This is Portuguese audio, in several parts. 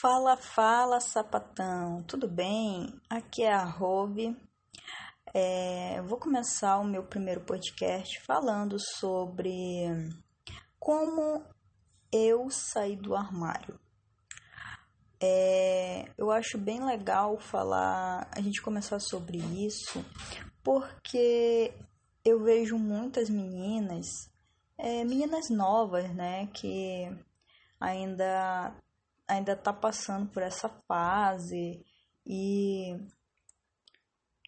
Fala, fala, sapatão, tudo bem? Aqui é a Rove. É, vou começar o meu primeiro podcast falando sobre como eu saí do armário. É, eu acho bem legal falar, a gente começar sobre isso, porque eu vejo muitas meninas, é, meninas novas, né, que ainda ainda tá passando por essa fase e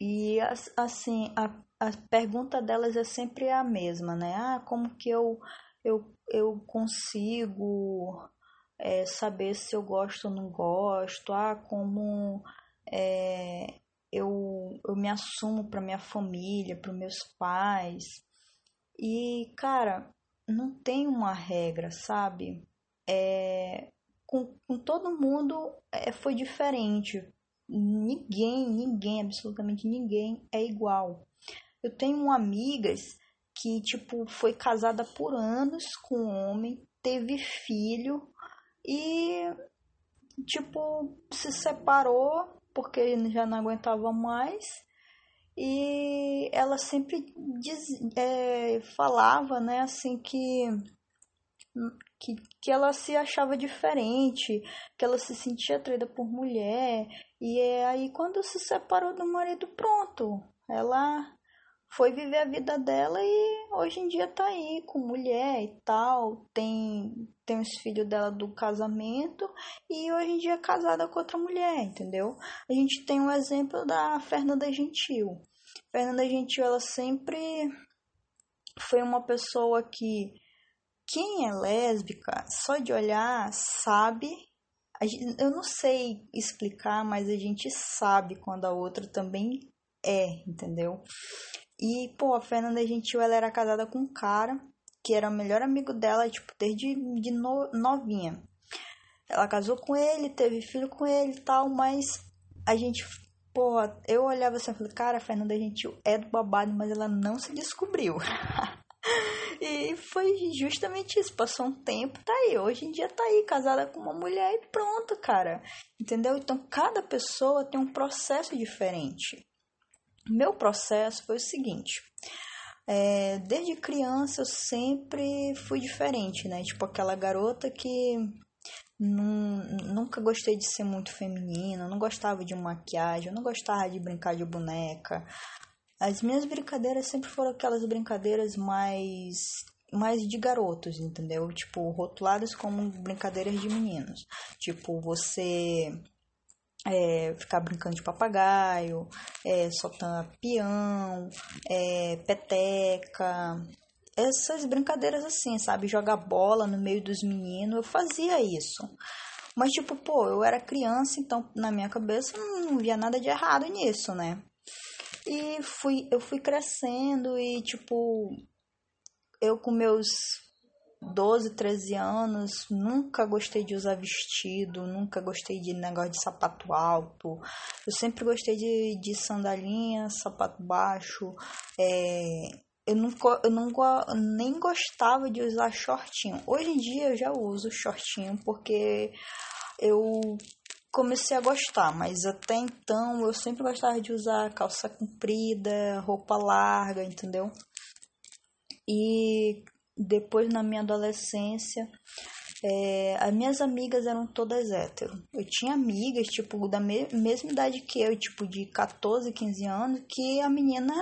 e assim a, a pergunta delas é sempre a mesma, né? Ah, como que eu eu, eu consigo é, saber se eu gosto ou não gosto? Ah, como é, eu, eu me assumo para minha família, para meus pais? E, cara, não tem uma regra, sabe? É, com, com todo mundo é, foi diferente. Ninguém, ninguém, absolutamente ninguém é igual. Eu tenho amigas que, tipo, foi casada por anos com um homem, teve filho e, tipo, se separou porque já não aguentava mais. E ela sempre diz, é, falava, né, assim, que que, que ela se achava diferente, que ela se sentia atraída por mulher. E é aí quando se separou do marido, pronto. Ela foi viver a vida dela e hoje em dia tá aí com mulher e tal. Tem, tem os filhos dela do casamento e hoje em dia é casada com outra mulher, entendeu? A gente tem um exemplo da Fernanda Gentil. Fernanda Gentil, ela sempre foi uma pessoa que quem é lésbica, só de olhar, sabe. eu não sei explicar, mas a gente sabe quando a outra também é, entendeu? E, pô, a Fernanda Gentil, ela era casada com um cara que era o melhor amigo dela, tipo, desde de no, novinha. Ela casou com ele, teve filho com ele e tal, mas a gente, pô, eu olhava assim e falei, cara, a Fernanda Gentil é do babado, mas ela não se descobriu. E foi justamente isso. Passou um tempo, tá aí. Hoje em dia tá aí, casada com uma mulher e pronto, cara. Entendeu? Então cada pessoa tem um processo diferente. Meu processo foi o seguinte. É, desde criança eu sempre fui diferente, né? Tipo aquela garota que nunca gostei de ser muito feminina, não gostava de maquiagem, não gostava de brincar de boneca, as minhas brincadeiras sempre foram aquelas brincadeiras mais mais de garotos, entendeu? Tipo, rotuladas como brincadeiras de meninos. Tipo, você é, ficar brincando de papagaio, é, soltando peão, é, peteca, essas brincadeiras assim, sabe? Jogar bola no meio dos meninos, eu fazia isso. Mas, tipo, pô, eu era criança, então na minha cabeça não via nada de errado nisso, né? E fui, eu fui crescendo e, tipo, eu com meus 12, 13 anos, nunca gostei de usar vestido, nunca gostei de negócio de sapato alto. Eu sempre gostei de, de sandalinha, sapato baixo. É, eu, nunca, eu nunca, nem gostava de usar shortinho. Hoje em dia eu já uso shortinho porque eu comecei a gostar, mas até então eu sempre gostava de usar calça comprida, roupa larga, entendeu? E depois na minha adolescência, é, as minhas amigas eram todas hétero. Eu tinha amigas, tipo, da me mesma idade que eu, tipo, de 14, 15 anos, que a menina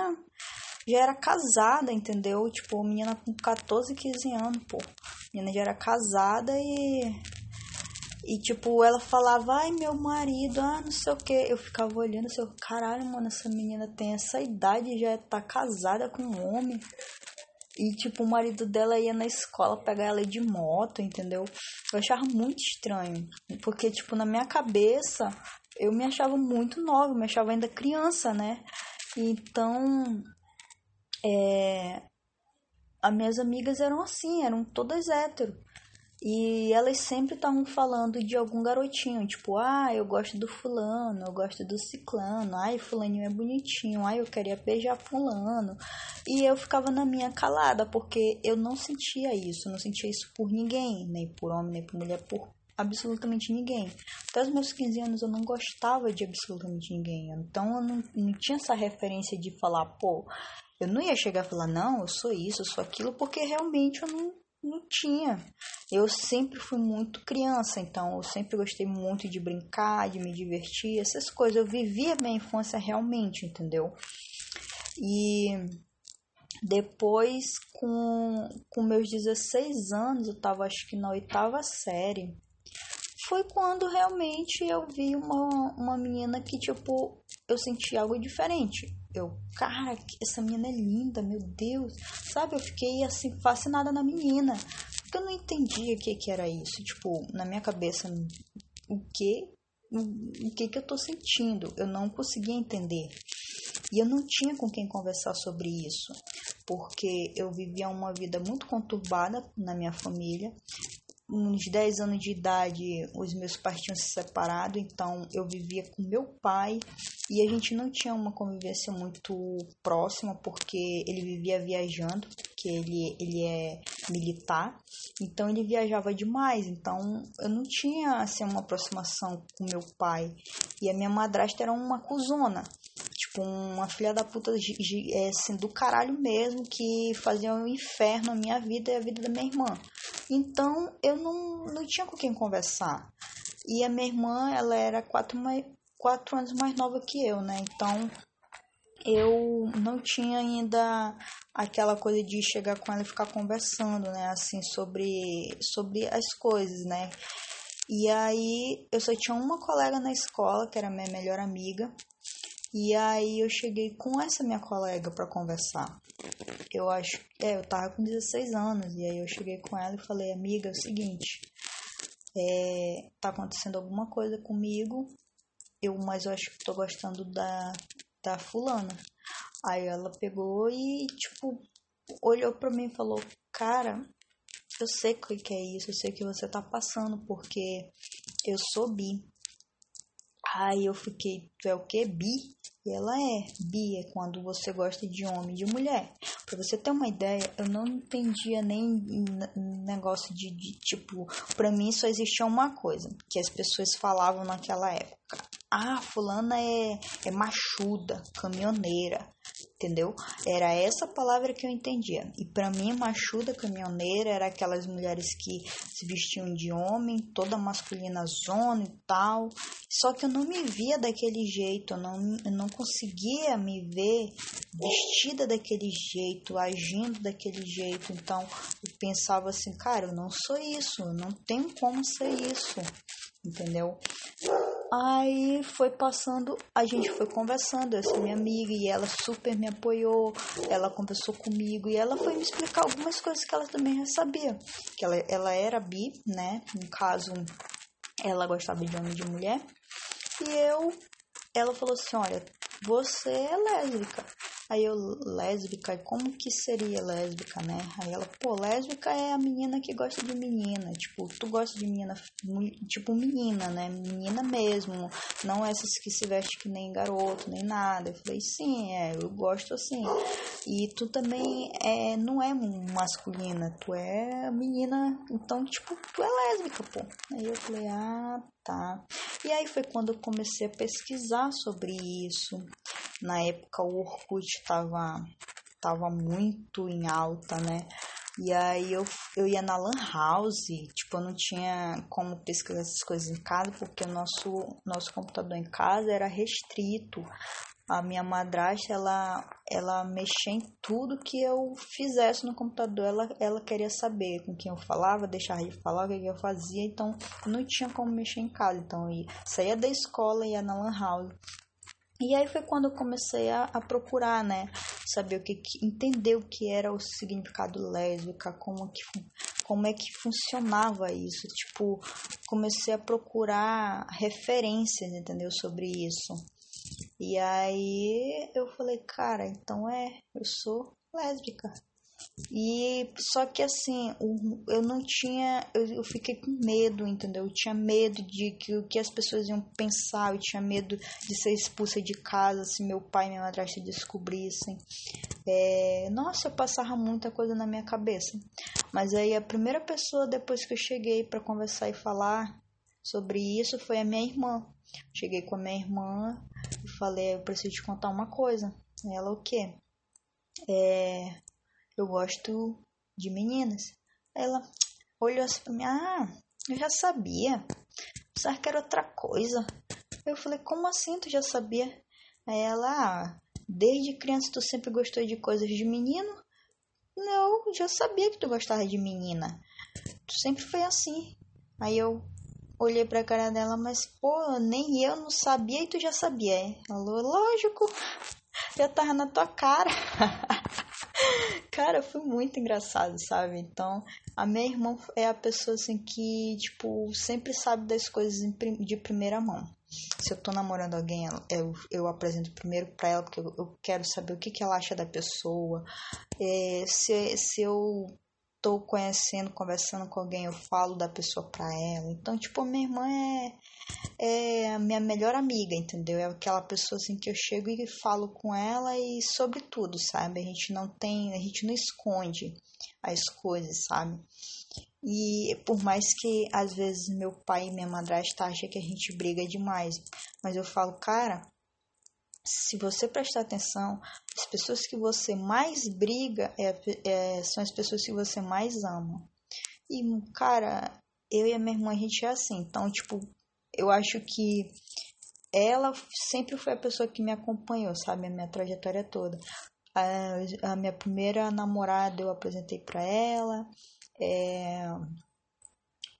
já era casada, entendeu? Tipo, a menina com 14, 15 anos, pô. A menina já era casada e e, tipo, ela falava, ai, meu marido, ah, não sei o que. Eu ficava olhando, assim, caralho, mano, essa menina tem essa idade já tá casada com um homem. E, tipo, o marido dela ia na escola pegar ela de moto, entendeu? Eu achava muito estranho. Porque, tipo, na minha cabeça, eu me achava muito nova, me achava ainda criança, né? Então, é... As minhas amigas eram assim, eram todas hétero. E elas sempre estavam falando de algum garotinho, tipo, ah, eu gosto do fulano, eu gosto do ciclano, ai, fulaninho é bonitinho, ai, eu queria beijar fulano. E eu ficava na minha calada, porque eu não sentia isso, não sentia isso por ninguém, nem por homem, nem por mulher, por, absolutamente ninguém. Até os meus 15 anos eu não gostava de absolutamente ninguém. Então eu não, não tinha essa referência de falar, pô, eu não ia chegar a falar, não, eu sou isso, eu sou aquilo, porque realmente eu não, não tinha. Eu sempre fui muito criança, então eu sempre gostei muito de brincar, de me divertir, essas coisas. Eu vivia minha infância realmente, entendeu? E depois, com, com meus 16 anos, eu tava acho que na oitava série, foi quando realmente eu vi uma, uma menina que, tipo, eu senti algo diferente. Eu, cara, essa menina é linda, meu Deus. Sabe, eu fiquei assim, fascinada na menina. Porque eu não entendia o que, que era isso. Tipo, na minha cabeça, o que o que, que eu tô sentindo. Eu não conseguia entender. E eu não tinha com quem conversar sobre isso, porque eu vivia uma vida muito conturbada na minha família uns 10 anos de idade, os meus pais tinham se separado, então eu vivia com meu pai e a gente não tinha uma convivência muito próxima porque ele vivia viajando, porque ele, ele é militar, então ele viajava demais, então eu não tinha assim, uma aproximação com meu pai. E a minha madrasta era uma cuzona, tipo uma filha da puta é, assim, do caralho mesmo, que fazia um inferno a minha vida e a vida da minha irmã. Então eu não, não tinha com quem conversar. E a minha irmã, ela era quatro, quatro anos mais nova que eu, né? Então eu não tinha ainda aquela coisa de chegar com ela e ficar conversando, né? Assim, sobre, sobre as coisas, né? E aí eu só tinha uma colega na escola, que era minha melhor amiga. E aí eu cheguei com essa minha colega para conversar. Eu acho, é, eu tava com 16 anos e aí eu cheguei com ela e falei: "Amiga, é o seguinte, é, tá acontecendo alguma coisa comigo. Eu, mas eu acho que tô gostando da da fulana". Aí ela pegou e tipo olhou para mim e falou: "Cara, eu sei o que é isso, eu sei o que você tá passando, porque eu sou bi. Aí eu fiquei, tu é o que? Bi? E ela é bi, é quando você gosta de homem e de mulher. Pra você ter uma ideia, eu não entendia nem negócio de, de tipo, pra mim só existia uma coisa que as pessoas falavam naquela época. Ah, fulana é, é machuda, caminhoneira entendeu? Era essa palavra que eu entendia. E para mim, machuda caminhoneira era aquelas mulheres que se vestiam de homem, toda masculina zona e tal. Só que eu não me via daquele jeito, eu não, eu não conseguia me ver vestida daquele jeito, agindo daquele jeito. Então eu pensava assim, cara, eu não sou isso, eu não tenho como ser isso, entendeu? Aí foi passando, a gente foi conversando, essa minha amiga, e ela super me apoiou, ela conversou comigo e ela foi me explicar algumas coisas que ela também já sabia. Que ela, ela era bi, né? No caso, ela gostava de homem e de mulher. E eu, ela falou assim: olha, você é lésbica. Aí eu, lésbica, como que seria lésbica, né? Aí ela, pô, lésbica é a menina que gosta de menina. Tipo, tu gosta de menina, tipo, menina, né? Menina mesmo. Não essas que se vestem que nem garoto, nem nada. Eu falei, sim, é, eu gosto assim. E tu também é, não é masculina, tu é menina. Então, tipo, tu é lésbica, pô. Aí eu falei, ah, tá. E aí foi quando eu comecei a pesquisar sobre isso. Na época o Orkut estava tava muito em alta, né? E aí eu, eu ia na Lan House, tipo, eu não tinha como pesquisar essas coisas em casa, porque o nosso, nosso computador em casa era restrito. A minha madrasta, ela, ela mexia em tudo que eu fizesse no computador, ela, ela queria saber com quem eu falava, deixar de falar, o que eu fazia, então não tinha como mexer em casa. Então eu ia, saía da escola e ia na Lan House e aí foi quando eu comecei a, a procurar, né? Saber o que, que, entender o que era o significado lésbica, como que como é que funcionava isso. Tipo, comecei a procurar referências, entendeu, sobre isso. E aí eu falei, cara, então é, eu sou lésbica. E só que assim, eu não tinha, eu, fiquei com medo, entendeu? Eu tinha medo de que o que as pessoas iam pensar, eu tinha medo de ser expulsa de casa se meu pai e minha madrasta descobrissem. É, nossa, eu passava muita coisa na minha cabeça. Mas aí a primeira pessoa depois que eu cheguei para conversar e falar sobre isso foi a minha irmã. Cheguei com a minha irmã e falei, eu preciso te contar uma coisa. Ela, o quê? É, eu gosto de meninas. Ela olhou assim pra mim, ah, eu já sabia. Pensava que era outra coisa. Eu falei, como assim tu já sabia? Aí ela, ah, desde criança tu sempre gostou de coisas de menino? Não, já sabia que tu gostava de menina. Tu sempre foi assim. Aí eu olhei pra cara dela, mas pô, nem eu não sabia e tu já sabia. Ela, lógico, já tava na tua cara. Cara, foi muito engraçado, sabe? Então, a minha irmã é a pessoa assim que, tipo, sempre sabe das coisas de primeira mão. Se eu tô namorando alguém, eu, eu apresento primeiro pra ela, porque eu, eu quero saber o que, que ela acha da pessoa. É, se, se eu tô conhecendo, conversando com alguém, eu falo da pessoa pra ela. Então, tipo, minha irmã é é a minha melhor amiga, entendeu? É aquela pessoa assim que eu chego e falo com ela e sobre tudo, sabe? A gente não tem, a gente não esconde as coisas, sabe? E por mais que às vezes meu pai e minha madrasta acham que a gente briga demais, mas eu falo, cara, se você prestar atenção, as pessoas que você mais briga é, é, são as pessoas que você mais ama. E, cara, eu e a minha irmã, a gente é assim. Então, tipo, eu acho que ela sempre foi a pessoa que me acompanhou, sabe, a minha trajetória toda. A, a minha primeira namorada eu apresentei para ela, é,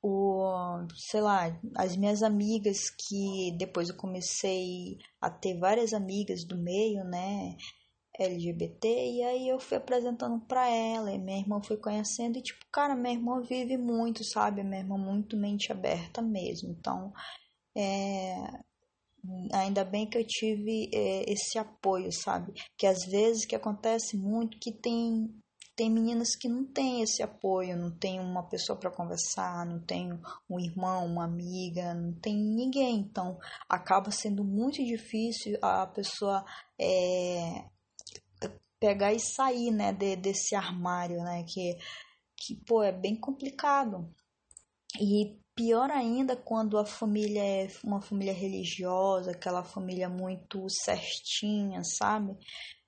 o, sei lá, as minhas amigas que depois eu comecei a ter várias amigas do meio, né, LGBT, e aí eu fui apresentando para ela, e minha irmã foi conhecendo, e tipo, cara, minha irmã vive muito, sabe? Minha irmã muito mente aberta mesmo. Então, é, ainda bem que eu tive é, esse apoio, sabe? Que às vezes que acontece muito que tem tem meninas que não têm esse apoio, não tem uma pessoa para conversar, não tem um irmão, uma amiga, não tem ninguém. Então acaba sendo muito difícil a pessoa é, pegar e sair, né, de, desse armário, né, que que pô é bem complicado. E Pior ainda quando a família é uma família religiosa, aquela família muito certinha, sabe?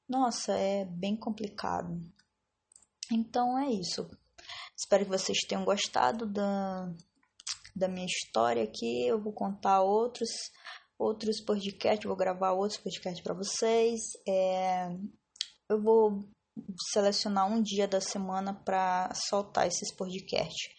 Nossa, é bem complicado. Então é isso. Espero que vocês tenham gostado da, da minha história aqui. Eu vou contar outros outros podcasts, vou gravar outros podcasts para vocês. É, eu vou selecionar um dia da semana para soltar esses podcasts.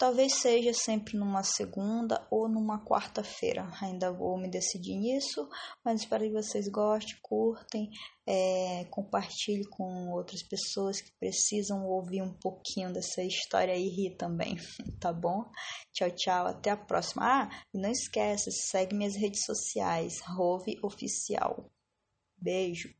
Talvez seja sempre numa segunda ou numa quarta-feira. Ainda vou me decidir nisso, mas espero que vocês gostem, curtem, é, compartilhem com outras pessoas que precisam ouvir um pouquinho dessa história e rir também, tá bom? Tchau, tchau, até a próxima. Ah, e não esquece, segue minhas redes sociais, Rove Oficial. Beijo!